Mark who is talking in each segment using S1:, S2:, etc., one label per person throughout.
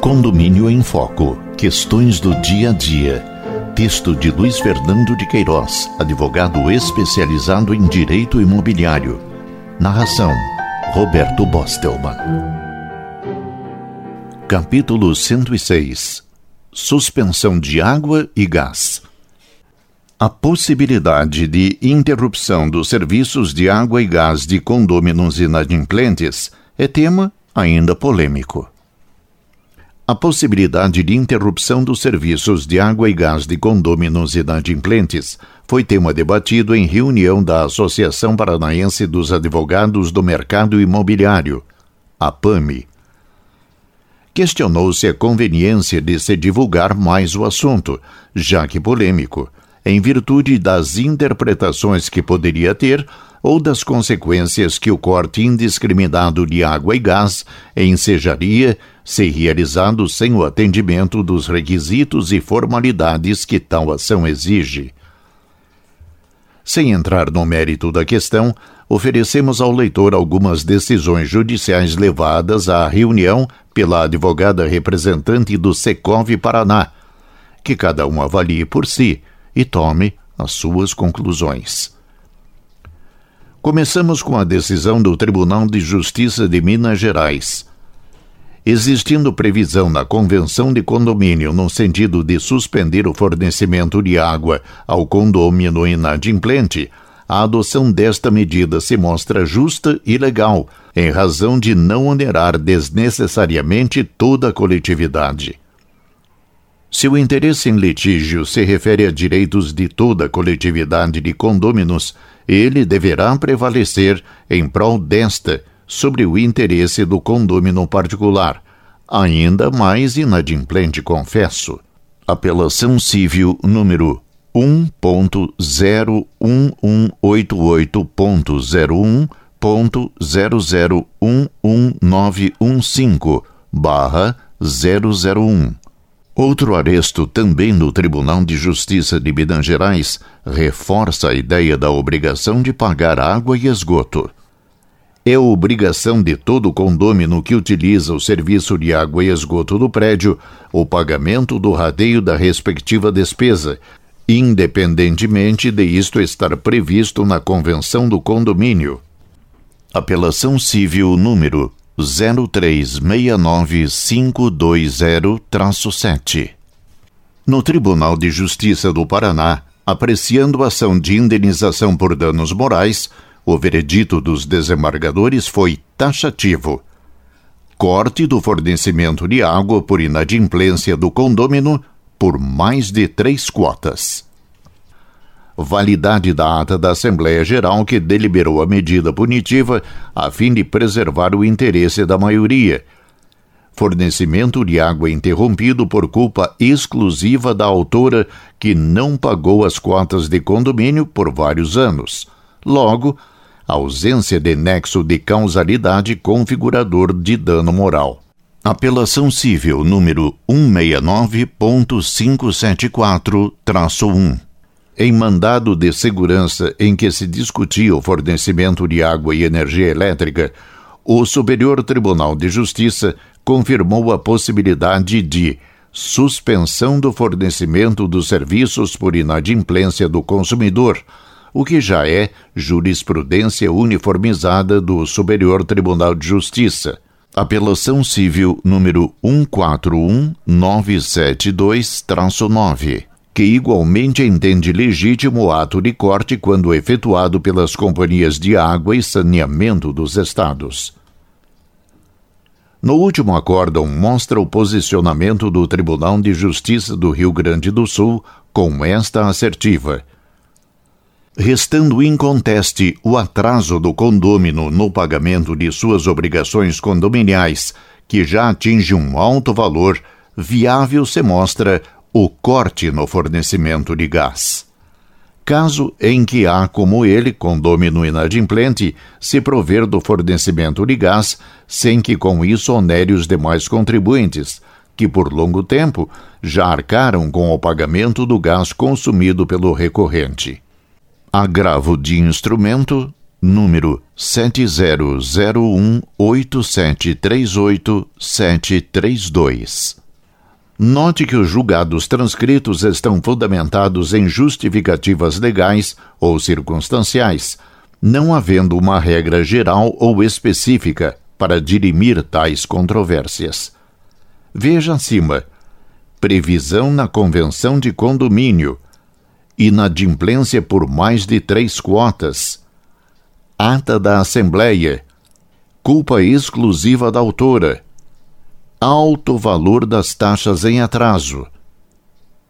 S1: Condomínio em Foco. Questões do dia a dia. Texto de Luiz Fernando de Queiroz, advogado especializado em direito imobiliário. Narração: Roberto Bostelman. Capítulo 106 Suspensão de água e gás. A possibilidade de interrupção dos serviços de água e gás de condôminos inadimplentes é tema ainda polêmico. A possibilidade de interrupção dos serviços de água e gás de condôminos inadimplentes foi tema debatido em reunião da Associação Paranaense dos Advogados do Mercado Imobiliário, a PAMI. Questionou-se a conveniência de se divulgar mais o assunto, já que polêmico, em virtude das interpretações que poderia ter ou das consequências que o corte indiscriminado de água e gás ensejaria se realizado sem o atendimento dos requisitos e formalidades que tal ação exige. Sem entrar no mérito da questão, oferecemos ao leitor algumas decisões judiciais levadas à reunião pela advogada representante do Secov Paraná, que cada um avalie por si e tome as suas conclusões. Começamos com a decisão do Tribunal de Justiça de Minas Gerais. Existindo previsão na Convenção de Condomínio no sentido de suspender o fornecimento de água ao condômino inadimplente, a adoção desta medida se mostra justa e legal, em razão de não onerar desnecessariamente toda a coletividade. Se o interesse em litígio se refere a direitos de toda a coletividade de condôminos, ele deverá prevalecer em prol desta sobre o interesse do condômino particular, ainda mais inadimplente, confesso. Apelação Civil número 1.01188.01.0011915 barra 001 Outro aresto, também no Tribunal de Justiça de Minas Gerais, reforça a ideia da obrigação de pagar água e esgoto. É obrigação de todo condômino que utiliza o serviço de água e esgoto do prédio o pagamento do radeio da respectiva despesa, independentemente de isto estar previsto na Convenção do Condomínio. Apelação Civil número 0369520-7. No Tribunal de Justiça do Paraná, apreciando a ação de indenização por danos morais, o veredito dos desembargadores foi taxativo. Corte do fornecimento de água por inadimplência do condômino por mais de três quotas validade da ata da Assembleia Geral que deliberou a medida punitiva a fim de preservar o interesse da maioria. Fornecimento de água interrompido por culpa exclusiva da autora que não pagou as cotas de condomínio por vários anos. Logo, ausência de nexo de causalidade configurador de dano moral. Apelação Civil número 169.574-1 em mandado de segurança em que se discutia o fornecimento de água e energia elétrica, o Superior Tribunal de Justiça confirmou a possibilidade de suspensão do fornecimento dos serviços por inadimplência do consumidor, o que já é jurisprudência uniformizada do Superior Tribunal de Justiça. Apelação Civil número 141972-9 que igualmente entende legítimo o ato de corte quando efetuado pelas companhias de água e saneamento dos estados. No último acórdão, mostra o posicionamento do Tribunal de Justiça do Rio Grande do Sul com esta assertiva. Restando inconteste o atraso do condômino no pagamento de suas obrigações condominiais, que já atinge um alto valor, viável se mostra o corte no fornecimento de gás. Caso em que há, como ele, condômino inadimplente, se prover do fornecimento de gás, sem que com isso onere os demais contribuintes, que por longo tempo já arcaram com o pagamento do gás consumido pelo recorrente. Agravo de instrumento número 70018738-732. Note que os julgados transcritos estão fundamentados em justificativas legais ou circunstanciais, não havendo uma regra geral ou específica para dirimir tais controvérsias. Veja acima: previsão na Convenção de Condomínio, inadimplência por mais de três quotas ata da Assembleia, culpa exclusiva da autora, alto valor das taxas em atraso,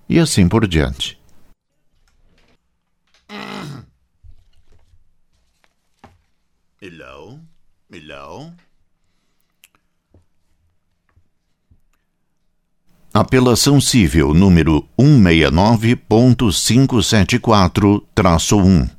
S1: e assim por diante. Hello? Hello? Apelação Civil número 169.574-1